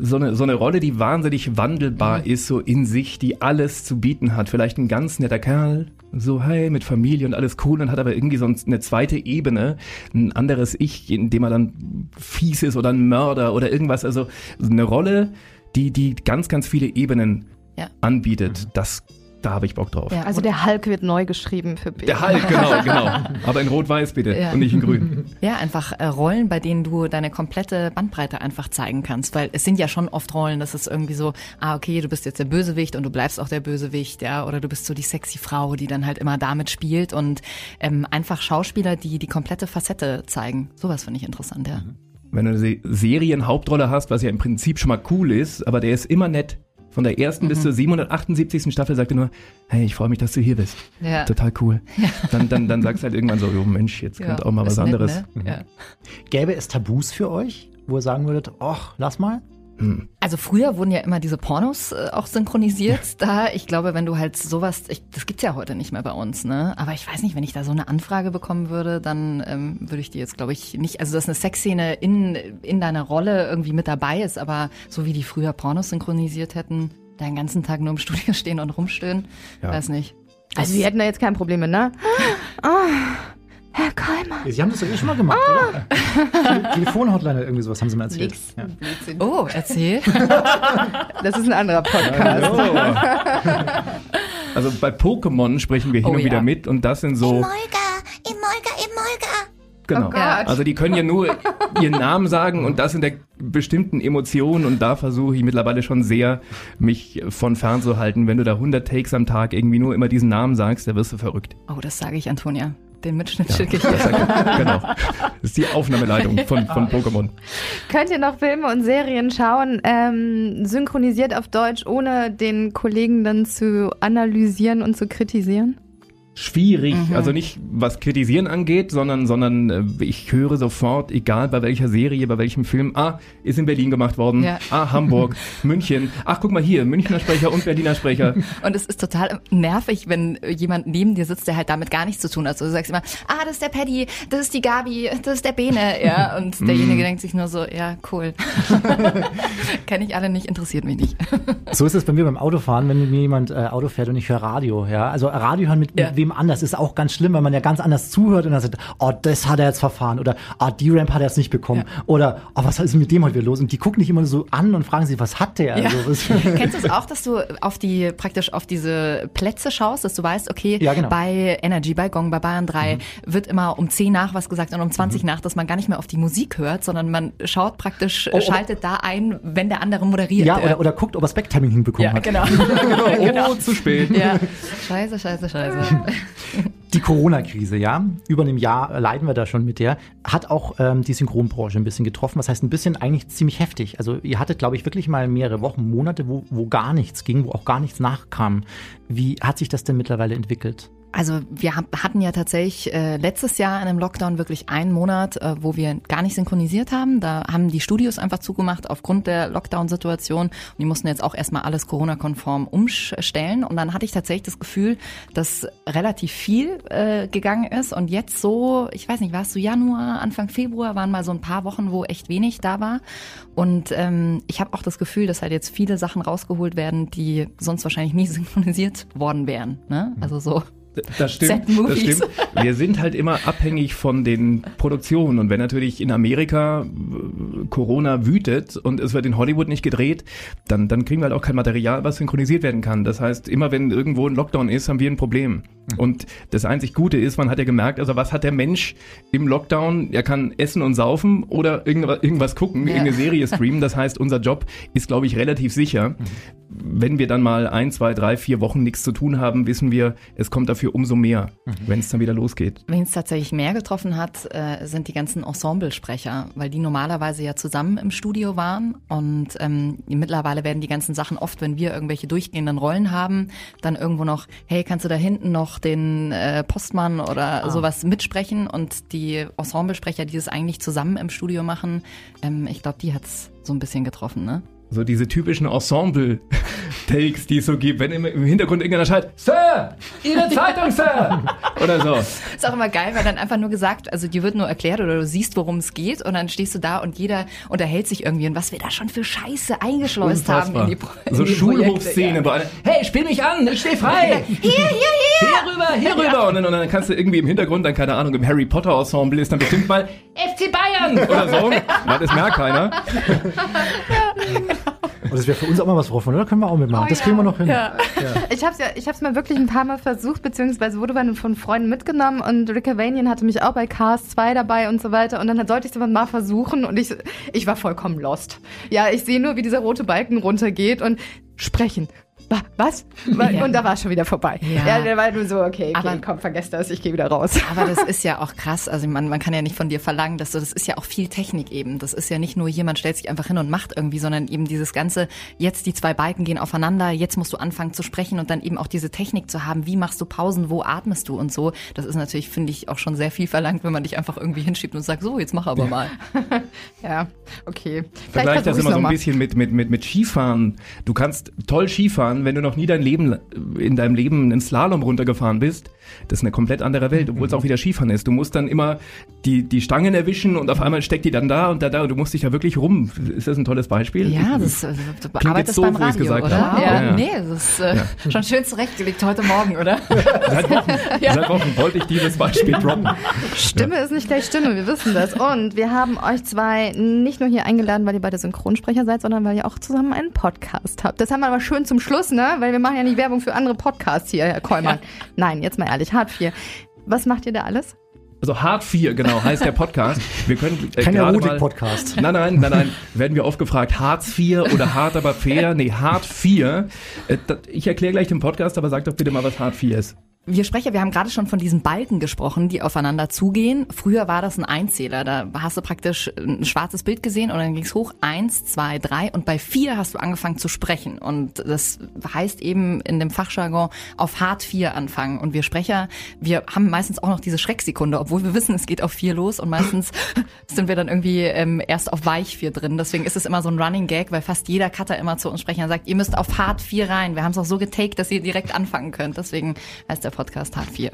so eine, so eine Rolle, die wahnsinnig wandelbar Mhm. ist, so in sich, die alles zu bieten hat. Vielleicht ein ganz netter Kerl, so hey, mit Familie und alles cool und hat aber irgendwie so eine zweite Ebene, ein anderes Ich, in dem er dann fies ist oder ein Mörder oder irgendwas. Also so eine Rolle, die, die ganz, ganz viele Ebenen Ja. anbietet. Das, da habe ich Bock drauf. ja. Also der Hulk wird neu geschrieben für Bene. Der Hulk, genau, [laughs] genau. Aber in Rot-Weiß bitte Ja. und nicht in Grün. Ja, einfach äh, Rollen, bei denen du deine komplette Bandbreite einfach zeigen kannst, weil es sind ja schon oft Rollen, das ist irgendwie so, ah okay, du bist jetzt der Bösewicht und du bleibst auch der Bösewicht, ja, oder du bist so die sexy Frau, die dann halt immer damit spielt und ähm, einfach Schauspieler, die die komplette Facette zeigen. Sowas finde ich interessant, ja. wenn du eine Se- Serienhauptrolle hast, was ja im Prinzip schon mal cool ist, aber der ist immer nett. Von der ersten bis zur 778. Staffel sagt er nur, hey, ich freue mich, dass du hier bist. Ja. Total cool. [laughs] Dann, dann, dann sagst du halt irgendwann so, oh Mensch, jetzt kommt auch mal was nett, anderes. Ne? Ja. Gäbe es Tabus für euch, wo ihr sagen würdet, ach, lass mal? Also früher wurden ja immer diese Pornos äh, auch synchronisiert. Da, ich glaube, wenn du halt sowas, ich, das gibt's ja heute nicht mehr bei uns, ne? Aber ich weiß nicht, wenn ich da so eine Anfrage bekommen würde, dann ähm, würde ich die jetzt, glaube ich, nicht. Also dass eine Sexszene in in deiner Rolle irgendwie mit dabei ist, aber so wie die früher Pornos synchronisiert hätten, da den ganzen Tag nur im Studio [laughs] stehen und rumstöhnen, Ja. weiß nicht. Also wir hätten da jetzt kein Problem mit, ne? [laughs] Ah, Herr Keimer. Sie haben das doch eh schon mal gemacht, oder? Tele- Telefonhotline oder irgendwie sowas haben sie mal erzählt. Nix. Ja. Oh, erzähl. [laughs] Das ist ein anderer Podcast. [laughs] Also bei Pokémon sprechen wir hin Oh und wieder ja. mit und das sind so, Emolga, Emolga, Emolga. genau. Oh also die können ja nur ihren Namen sagen und das in der bestimmten Emotion und da versuche ich mittlerweile schon sehr, mich von fernzuhalten. Wenn du da 100 Takes am Tag irgendwie nur immer diesen Namen sagst, da wirst du verrückt. Oh, das sage ich Antonia. Den Mitschnitt schicke ich Das, dir. [laughs] genau. Das ist die Aufnahmeleitung von, [laughs] von Pokémon. Könnt ihr noch Filme und Serien schauen, ähm, synchronisiert auf Deutsch, ohne den Kollegen dann zu analysieren und zu kritisieren? Schwierig, also nicht was Kritisieren angeht, sondern, sondern äh, ich höre sofort, egal bei welcher Serie, bei welchem Film, ah, ist in Berlin gemacht worden, Ja. [laughs] ah, Hamburg, München, ach, guck mal hier, Münchner Sprecher und Berliner Sprecher. [laughs] Und es ist total nervig, wenn jemand neben dir sitzt, der halt damit gar nichts zu tun hat. Also du sagst immer, ah, das ist der Paddy, das ist die Gabi, das ist der Bene, ja. [laughs] Und derjenige denkt sich nur so, ja, cool. Kenne ich alle nicht, interessiert mich nicht. So ist es bei mir beim Autofahren, wenn mir jemand äh, Auto fährt und ich höre Radio, ja. Also Radio hören mit, Ja. mit wem anders ist auch ganz schlimm, weil man ja ganz anders zuhört und dann sagt, oh, das hat er jetzt verfahren oder ah, die Ramp hat er jetzt nicht bekommen oder oh, was ist mit dem heute wieder los? Und die gucken dich immer so an und fragen sich, was hat der? Ja. Also, was, [laughs] Kennst du es auch, dass du auf die, praktisch auf diese Plätze schaust, dass du weißt, okay, Ja, genau. bei Energy, bei Gong, bei Bayern 3 wird immer um 10 nach was gesagt und um 20 nach, dass man gar nicht mehr auf die Musik hört, sondern man schaut praktisch, Oh, oh. schaltet da ein, wenn der andere moderiert. ja, oder, oder guckt, ob er Backtiming hinbekommen ja, hat. [laughs] [laughs] genau. Oh, zu spät. ja. Scheiße, scheiße, scheiße. Die Corona-Krise, ja, über einem Jahr leiden wir da schon mit der, hat auch ähm, die Synchronbranche ein bisschen getroffen. Was heißt ein bisschen eigentlich ziemlich heftig. Also ihr hattet, glaube ich, wirklich mal mehrere Wochen, Monate, wo, wo gar nichts ging, wo auch gar nichts nachkam. Wie hat sich das denn mittlerweile entwickelt? Also wir hatten ja tatsächlich äh, letztes Jahr in einem Lockdown wirklich einen Monat, äh, wo wir gar nicht synchronisiert haben. Da haben die Studios einfach zugemacht aufgrund der Lockdown-Situation. Und die mussten jetzt auch erstmal alles Corona-konform umstellen. Und dann hatte ich tatsächlich das Gefühl, dass relativ viel äh, gegangen ist. Und jetzt so, ich weiß nicht, war es so Januar, Anfang Februar, waren mal so ein paar Wochen, wo echt wenig da war. Und ähm, ich habe auch das Gefühl, dass halt jetzt viele Sachen rausgeholt werden, die sonst wahrscheinlich nie [laughs] synchronisiert worden wären. Ne? Also so das stimmt, das stimmt. Wir sind halt immer abhängig von den Produktionen. Und wenn natürlich in Amerika äh, Corona wütet und es wird in Hollywood nicht gedreht, dann, dann kriegen wir halt auch kein Material, was synchronisiert werden kann. Das heißt, immer wenn irgendwo ein Lockdown ist, haben wir ein Problem. Mhm. Und das einzig Gute ist, man hat ja gemerkt, also was hat der Mensch im Lockdown? Er kann essen und saufen oder irgendwas gucken, ja. irgendeine Serie streamen. Das heißt, unser Job ist, glaube ich, relativ sicher. Mhm. Wenn wir dann mal ein, zwei, drei, vier Wochen nichts zu tun haben, wissen wir, es kommt dafür dafür umso mehr, mhm. wenn es dann wieder losgeht. Wen es tatsächlich mehr getroffen hat, äh, sind die ganzen Ensemblesprecher, weil die normalerweise ja zusammen im Studio waren und ähm, mittlerweile werden die ganzen Sachen oft, wenn wir irgendwelche durchgehenden Rollen haben, dann irgendwo noch, hey, kannst du da hinten noch den äh, Postmann oder ah. sowas mitsprechen und die Ensemblesprecher, die das eigentlich zusammen im Studio machen, ähm, ich glaube, die hat's so ein bisschen getroffen, ne? So diese typischen Ensemble-Takes, die es so gibt, wenn im Hintergrund irgendeiner schreit, Sir, Ihre Zeitung, Sir! Oder so. Ist auch immer geil, weil dann einfach nur gesagt, also dir wird nur erklärt oder du siehst, worum es geht und dann stehst du da und jeder unterhält sich irgendwie und was wir da schon für Scheiße eingeschleust Unfassbar. haben in die Pro So in Schulhofszene. Ja. Hey, spiel mich an, ich stehe frei! [laughs] Hier, hier, hier! Hier rüber, hier rüber! Und dann, und dann kannst du irgendwie im Hintergrund, dann keine Ahnung, im Harry Potter Ensemble ist dann bestimmt mal FC Bayern! Oder so. [laughs] Das merkt keiner. [laughs] ja. Und das wäre für uns auch mal was drauf, oder? Können wir auch mitmachen. Oh, das kriegen wir noch hin. Ja. Ja. Ich habe es ja, ich hab's mal wirklich ein paar Mal versucht, beziehungsweise wurde von Freunden mitgenommen und Rick Avanian hatte mich auch bei Cast 2 dabei und so weiter. Und dann sollte ich es mal versuchen und ich, ich war vollkommen lost. Ja, ich sehe nur, wie dieser rote Balken runtergeht und sprechen, was? Ja. Und da war es schon wieder vorbei. Ja, ja da war nur so, okay, okay aber, komm, vergesst das, ich gehe wieder raus. Aber das ist ja auch krass. Also man, man kann ja nicht von dir verlangen, dass du, das ist ja auch viel Technik eben. Das ist ja nicht nur jemand stellt sich einfach hin und macht irgendwie, sondern eben dieses ganze, jetzt die zwei Balken gehen aufeinander, jetzt musst du anfangen zu sprechen und dann eben auch diese Technik zu haben, wie machst du Pausen, wo atmest du und so. Das ist natürlich, finde ich, auch schon sehr viel verlangt, wenn man dich einfach irgendwie hinschiebt und sagt, so, jetzt mach aber mal. [laughs] ja, okay. Vergleich das immer so ein bisschen mit, mit, mit, mit Skifahren. Du kannst toll Skifahren, wenn du noch nie dein Leben, in deinem Leben einen Slalom runtergefahren bist, das ist eine komplett andere Welt, obwohl es mhm. auch wieder Skifahren ist. Du musst dann immer die, die Stangen erwischen und auf einmal steckt die dann da und da, da und du musst dich ja wirklich rum. Ist das ein tolles Beispiel? Ja, das also, du arbeitest so, beim Radio, gesagt oder? Habe. Ja, ja, nee, das ist äh, ja. schon schön zurechtgelegt heute Morgen, oder? [laughs] Seit Wochen, [laughs] ja. seit Wochen wollte ich dieses Beispiel droppen. Stimme ist nicht gleich Stimme, wir wissen das. Und wir haben euch zwei nicht nur hier eingeladen, weil ihr beide Synchronsprecher seid, sondern weil ihr auch zusammen einen Podcast habt. Das haben wir aber schön zum Schluss, ne? Weil wir machen ja nicht Werbung für andere Podcasts hier, Herr Kollmann. Nein, jetzt mal ehrlich, Hart 4. Was macht ihr da alles? Also Hart 4, genau, heißt der Podcast. Wir können äh, Kein Erotik-Podcast. Nein, nein, nein, nein. Werden wir oft gefragt, Hartz 4 oder Hart aber fair? Nee, Hart 4. Äh, ich erkläre gleich den Podcast, aber sag doch bitte mal, was Hart 4 ist. Wir Sprecher, wir haben gerade schon von diesen Balken gesprochen, die aufeinander zugehen. Früher war das ein Einzähler. Da hast du praktisch ein schwarzes Bild gesehen und dann ging es hoch. Eins, zwei, drei. Und bei vier hast du angefangen zu sprechen. Und das heißt eben in dem Fachjargon auf hart vier anfangen. Und wir Sprecher, wir haben meistens auch noch diese Schrecksekunde, obwohl wir wissen, es geht auf vier los. Und meistens [laughs] sind wir dann irgendwie ähm, erst auf weich vier drin. Deswegen ist es immer so ein Running Gag, weil fast jeder Cutter immer zu uns sprechen sagt, ihr müsst auf hart vier rein. Wir haben es auch so getaked, dass ihr direkt anfangen könnt. Deswegen heißt der Podcast Hart 4.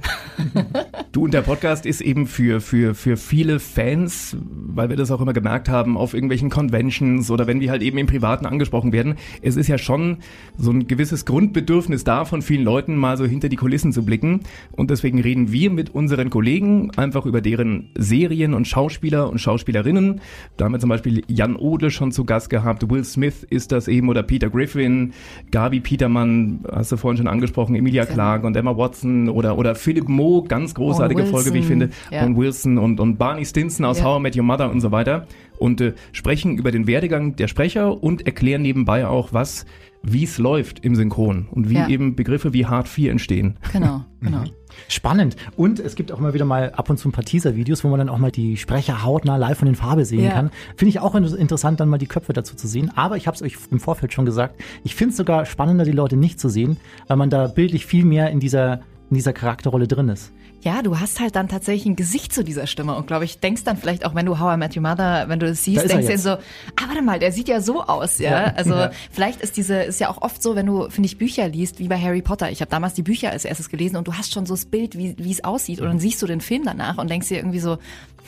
du und der Podcast ist eben für, für, für viele Fans, weil wir das auch immer gemerkt haben, auf irgendwelchen Conventions oder wenn wir halt eben im Privaten angesprochen werden. Es ist ja schon so ein gewisses Grundbedürfnis da von vielen Leuten, mal so hinter die Kulissen zu blicken. Und deswegen reden wir mit unseren Kollegen einfach über deren Serien und Schauspieler und Schauspielerinnen. Da haben wir zum Beispiel Jan Odle schon zu Gast gehabt, Will Smith ist das eben oder Peter Griffin, Gabi Petermann, hast du vorhin schon angesprochen, Emilia Clarke und Emma Watson oder, oder Philip Mo, ganz großartige Folge, wie ich finde, ja. und Wilson und, und Barney Stinson aus ja. How I Met Your Mother und so weiter und äh, sprechen über den Werdegang der Sprecher und erklären nebenbei auch, was wie es läuft im Synchron und wie Ja. eben Begriffe wie Hard 4 entstehen. Genau, [laughs] genau. Spannend. Und es gibt auch immer wieder mal ab und zu ein paar Teaser-Videos, wo man dann auch mal die Sprecher hautnah live von den Farbe sehen Ja. kann. Finde ich auch inter- interessant, dann mal die Köpfe dazu zu sehen. Aber ich habe es euch im Vorfeld schon gesagt, ich finde es sogar spannender, die Leute nicht zu sehen, weil man da bildlich viel mehr in dieser, in dieser Charakterrolle drin ist. Ja, du hast halt dann tatsächlich ein Gesicht zu dieser Stimme und glaube ich, denkst dann vielleicht auch, wenn du How I Met Your Mother, wenn du das Da siehst, er denkst du dir so, ah, warte mal, der sieht ja so aus, ja. Ja. Also Ja. vielleicht ist diese, ist ja auch oft so, wenn du, finde ich, Bücher liest, wie bei Harry Potter. Ich habe damals die Bücher als erstes gelesen und du hast schon so das Bild, wie wie es aussieht und dann siehst du den Film danach und denkst dir irgendwie so,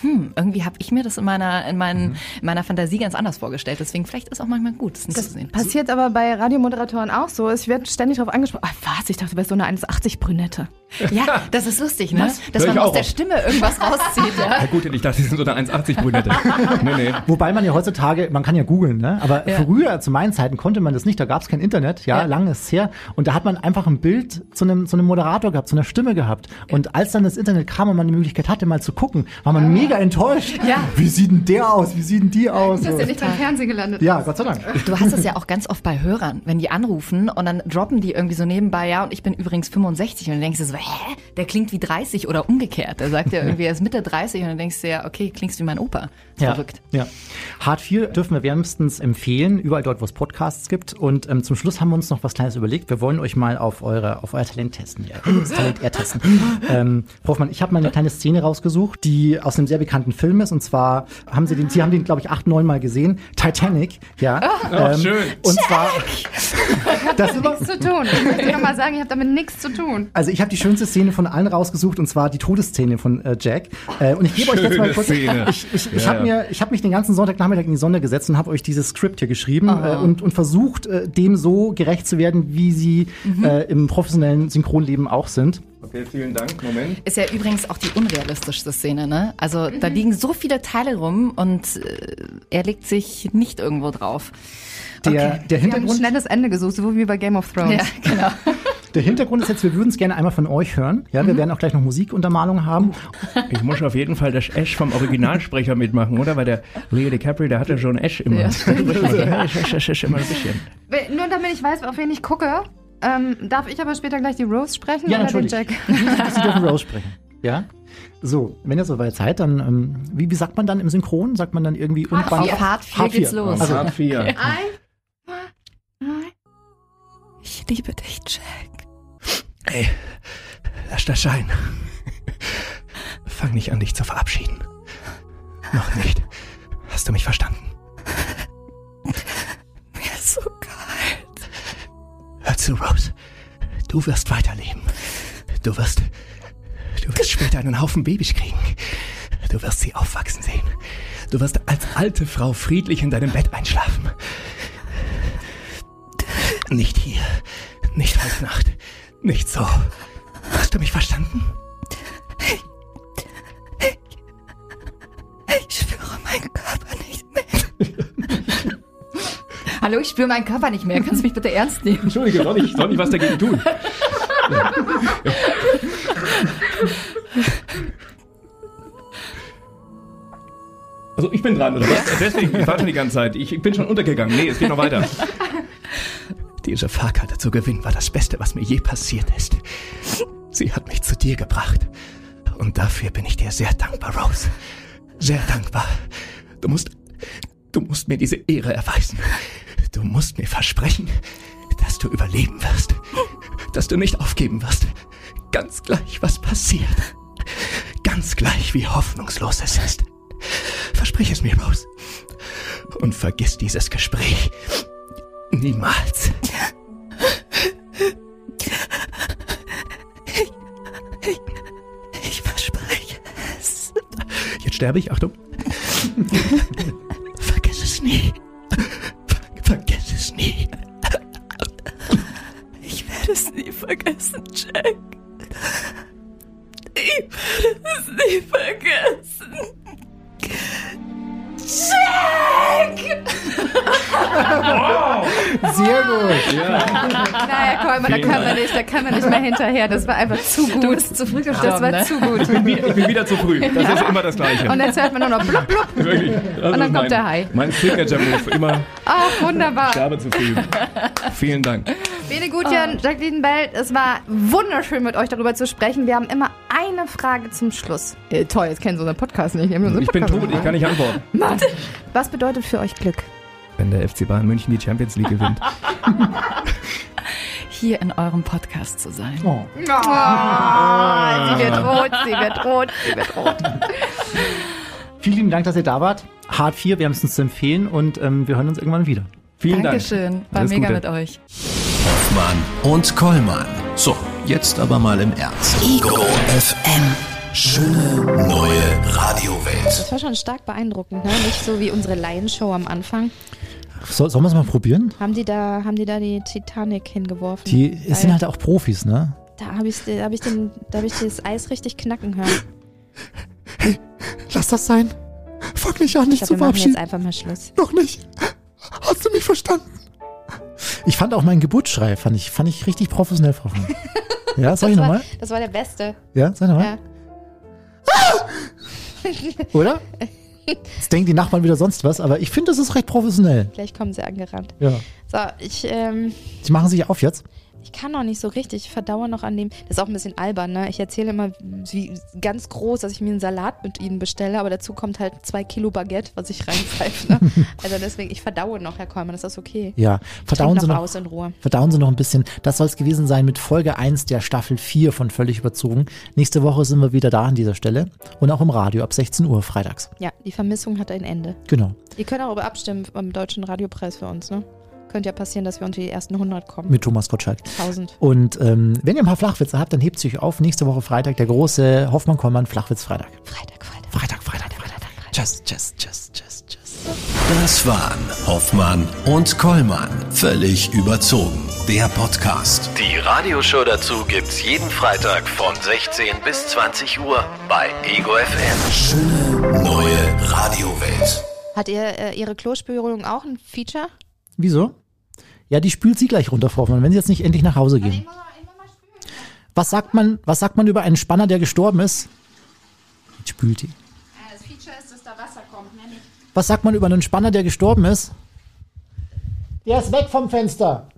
hm, irgendwie habe ich mir das in meiner, in, meinen, in meiner Fantasie ganz anders vorgestellt. Deswegen vielleicht ist auch manchmal gut, das nicht Das zu sehen. passiert aber bei Radiomoderatoren auch so. Ich werde ständig darauf angesprochen. Ah, was? Ich dachte, du wärst so eine 1,80 Brünette. Ja, das ist lustig, ne? Dass Hör man aus der. Stimme irgendwas rauszieht, ja. [laughs] Ja gut, ich dachte, sie sind so eine 1,80 Brünette. [laughs] nee, nee. Wobei man ja heutzutage, man kann ja googeln, ne? aber Ja. früher, zu meinen Zeiten, konnte man das nicht. Da gab es kein Internet, ja, Ja. lange ist es her. Und da hat man einfach ein Bild zu einem, zu einem Moderator gehabt, zu einer Stimme gehabt. Und als dann das Internet kam und man die Möglichkeit hatte, mal zu gucken, war man mega enttäuscht. Ja. Wie sieht denn der aus? Wie sieht denn die aus? So. ja nicht beim Fernsehen gelandet. Ja, Gott sei Dank. Du hast es ja auch ganz oft bei Hörern, wenn die anrufen und dann droppen die irgendwie so nebenbei, ja, und ich bin übrigens 65 und dann denkst du so, hä, der klingt wie 30 oder umgekehrt. Der sagt ja irgendwie, er ist Mitte 30 und dann denkst du ja, okay, klingst wie mein Opa. Ja, Verrückt. ja. Hart 4 dürfen wir wärmstens empfehlen, überall dort, wo es Podcasts gibt. Und ähm, zum Schluss haben wir uns noch was Kleines überlegt. Wir wollen euch mal auf, eure, auf euer Talent testen. Ja, [laughs] das Talent eher testen. ähm, Frau Hoffmann, ich habe mal eine kleine Szene rausgesucht, die aus einem sehr bekannten Film ist. Und zwar haben Sie den, Sie haben den, glaube ich, acht, neun Mal gesehen. Titanic, ja. Oh, schön. Und zwar, [laughs] das ist Nichts zu tun. Ich möchte dir mal sagen, ich habe damit nichts zu tun. also ich habe die schönste Szene von allen rausgesucht und zwar die Todesszene von äh, Jack. Äh, und ich gebe euch jetzt mal kurz. Szene. [laughs] Ich, ich, ich Ja, habe ja. mir, ich habe mich den ganzen Sonntagnachmittag in die Sonne gesetzt und habe euch dieses Skript hier geschrieben Ah. äh, und, und versucht, äh, dem so gerecht zu werden, wie sie Mhm. äh, im professionellen Synchronleben auch sind. Okay, vielen Dank. Moment. Ist ja übrigens auch die unrealistischste Szene, ne? Also da liegen so viele Teile rum und äh, er legt sich nicht irgendwo drauf. Der, der, Wir haben ein Hintergrund, schnelles Ende gesucht, so wie bei Game of Thrones. Ja, genau. [laughs] der Hintergrund ist jetzt, wir würden es gerne einmal von euch hören. Ja, Mhm. wir werden auch gleich noch Musikuntermalung haben. Ich muss auf jeden Fall das Ash vom Originalsprecher mitmachen, oder? Weil der Leo DiCaprio, der hatte schon Ash immer. Ja. Ash, Ash, Ash, Ash, immer ein bisschen. Nur damit ich weiß, auf wen ich gucke, ähm, darf ich aber später gleich die Rose sprechen Ja, oder natürlich. den Jack? [laughs] Sie dürfen Rose sprechen. Ja. So, wenn ihr soweit seid, dann, ähm, wie, wie sagt man dann im Synchron? Sagt man dann irgendwie Hart Unband- Auf Hart 4 Hart geht's vier. los. Also, Hart 4. Ein, Ich liebe dich, Jack. Ey, lass das sein. Fang nicht an, dich zu verabschieden. Noch nicht. Hast du mich verstanden? Mir ist so kalt. Hör zu, Rose. Du wirst weiterleben. Du wirst. Du wirst später einen Haufen Babys kriegen. Du wirst sie aufwachsen sehen. Du wirst als alte Frau friedlich in deinem Bett einschlafen. Nicht hier. Nicht heute Nacht. Nicht so. Hast du mich verstanden? Ich spüre meinen Körper. Hallo, ich spüre meinen Körper nicht mehr. Kannst du mich bitte ernst nehmen? Entschuldige, soll ich, soll ich was dagegen tun? Also ich bin dran, oder was? Deswegen, ich warte die ganze Zeit. Ich, ich bin schon untergegangen. Nee, es geht noch weiter. Diese Fahrkarte zu gewinnen war das Beste, was mir je passiert ist. Sie hat mich zu dir gebracht. Und dafür bin ich dir sehr dankbar, Rose. Sehr dankbar. Du musst, du musst mir diese Ehre erweisen. Du musst mir versprechen, dass du überleben wirst. Dass du nicht aufgeben wirst. Ganz gleich, was passiert. Ganz gleich, wie hoffnungslos es ist. Versprich es mir, Rose. Und vergiss dieses Gespräch. Niemals. Ich verspreche es. Jetzt sterbe ich, Achtung. Vergiss es nie. Vergessen, Jack. Ich werde es nie vergessen. Jack! Sehr gut. Naja, Kolmer, da können wir nicht, da können wir nicht mehr hinterher. Das war einfach zu gut. Du bist zu früh das gestorben, war ne? zu gut. Ich bin, wieder, ich bin wieder zu früh. Das ist immer das Gleiche. Und jetzt hört man nur noch blub, blub. Wirklich. Das Und dann kommt mein, der Hai. Mein Signature-Move. Immer Ach, wunderbar. sterbe zu früh. Vielen Dank. Bene Gutjan, Jacqueline Bell, es war wunderschön mit euch darüber zu sprechen. Wir haben immer eine Frage zum Schluss. Äh, toll, jetzt kennen Sie unseren Podcast nicht. Unseren Ich bin tot, ich kann nicht antworten. [laughs] Mann. Was bedeutet für euch Glück? Wenn der FC Bayern München die Champions League gewinnt. [laughs] Hier in eurem Podcast zu sein. Oh. Ah, sie wird rot, sie wird rot, sie wird rot. Vielen lieben Dank, dass ihr da wart. Hart 4, wir haben es uns zu empfehlen und ähm, wir hören uns irgendwann wieder. Vielen Dank. Dankeschön. War Alles mega Gute. mit euch. Hoffmann und Kollmann. So, jetzt aber mal im Ernst. Ego FM. Schöne neue Radiowelt. Das war schon stark beeindruckend, ne? Nicht so wie unsere Lion-Show am Anfang. So, sollen wir es mal probieren? Haben die da, haben die da die Titanic hingeworfen? Die es sind halt auch Profis, ne? Da habe ich, da hab ich, den- da hab ich das Eis richtig knacken hören. Lass das sein. Fang nicht an, Ich nicht zu wir machen jetzt verabschieden. einfach mal Schluss. Noch nicht. Hast du mich verstanden? Ich fand auch meinen Geburtsschrei, fand ich, fand ich richtig professionell, Frau Funk. Ja, sag ich Das nochmal? das war der Beste. Ja, sag nochmal. Ja. [laughs] Oder? Jetzt denken die Nachbarn wieder sonst was, aber ich finde, das ist recht professionell. Gleich kommen sie angerannt. Ja. So, ich, ähm, Die machen sich auf jetzt. Ich kann noch nicht so richtig. Ich verdauere noch an dem. Das ist auch ein bisschen albern, ne? Ich erzähle immer wie ganz groß, dass ich mir einen Salat mit ihnen bestelle, aber dazu kommt halt zwei Kilo Baguette, was ich [laughs] reinpfeife. Ne? also deswegen, ich verdaue noch, Herr Kollmann, ist das okay? Ja, verdauen Sie noch aus in Ruhe. verdauen Sie noch ein bisschen. Das soll es gewesen sein mit Folge 1 der Staffel 4 von Völlig überzogen. Nächste Woche sind wir wieder da an dieser Stelle und auch im Radio ab 16 Uhr freitags. Ja, die Vermissung hat ein Ende. Genau. Ihr könnt auch abstimmen beim Deutschen Radiopreis für uns, ne? Könnte ja passieren, dass wir unter die ersten 100 kommen. Mit Thomas Gottschalk. 1000. Und ähm, wenn ihr ein paar Flachwitze habt, dann hebt sie euch auf. Nächste Woche Freitag der große Hoffmann-Kollmann Flachwitz-Freitag. Freitag, Freitag. Freitag, Freitag, Freitag. Tschüss, tschüss, tschüss, tschüss, tschüss. Das waren Hoffmann und Kollmann. Völlig überzogen. Der Podcast. Die Radioshow dazu gibt's jeden Freitag von 16 bis 20 Uhr bei Ego FM. Schöne neue Radiowelt. Hat ihr äh, Ihre Klospülung auch ein Feature? Wieso? Ja, die spült sie gleich runter, Frau Hoffmann, wenn sie jetzt nicht endlich nach Hause gehen. Was sagt man, was sagt man über einen Spanner, der gestorben ist? Jetzt spült die. Das Feature ist, dass da Wasser kommt, ne? Was sagt man über einen Spanner, der gestorben ist? Der ist weg vom Fenster.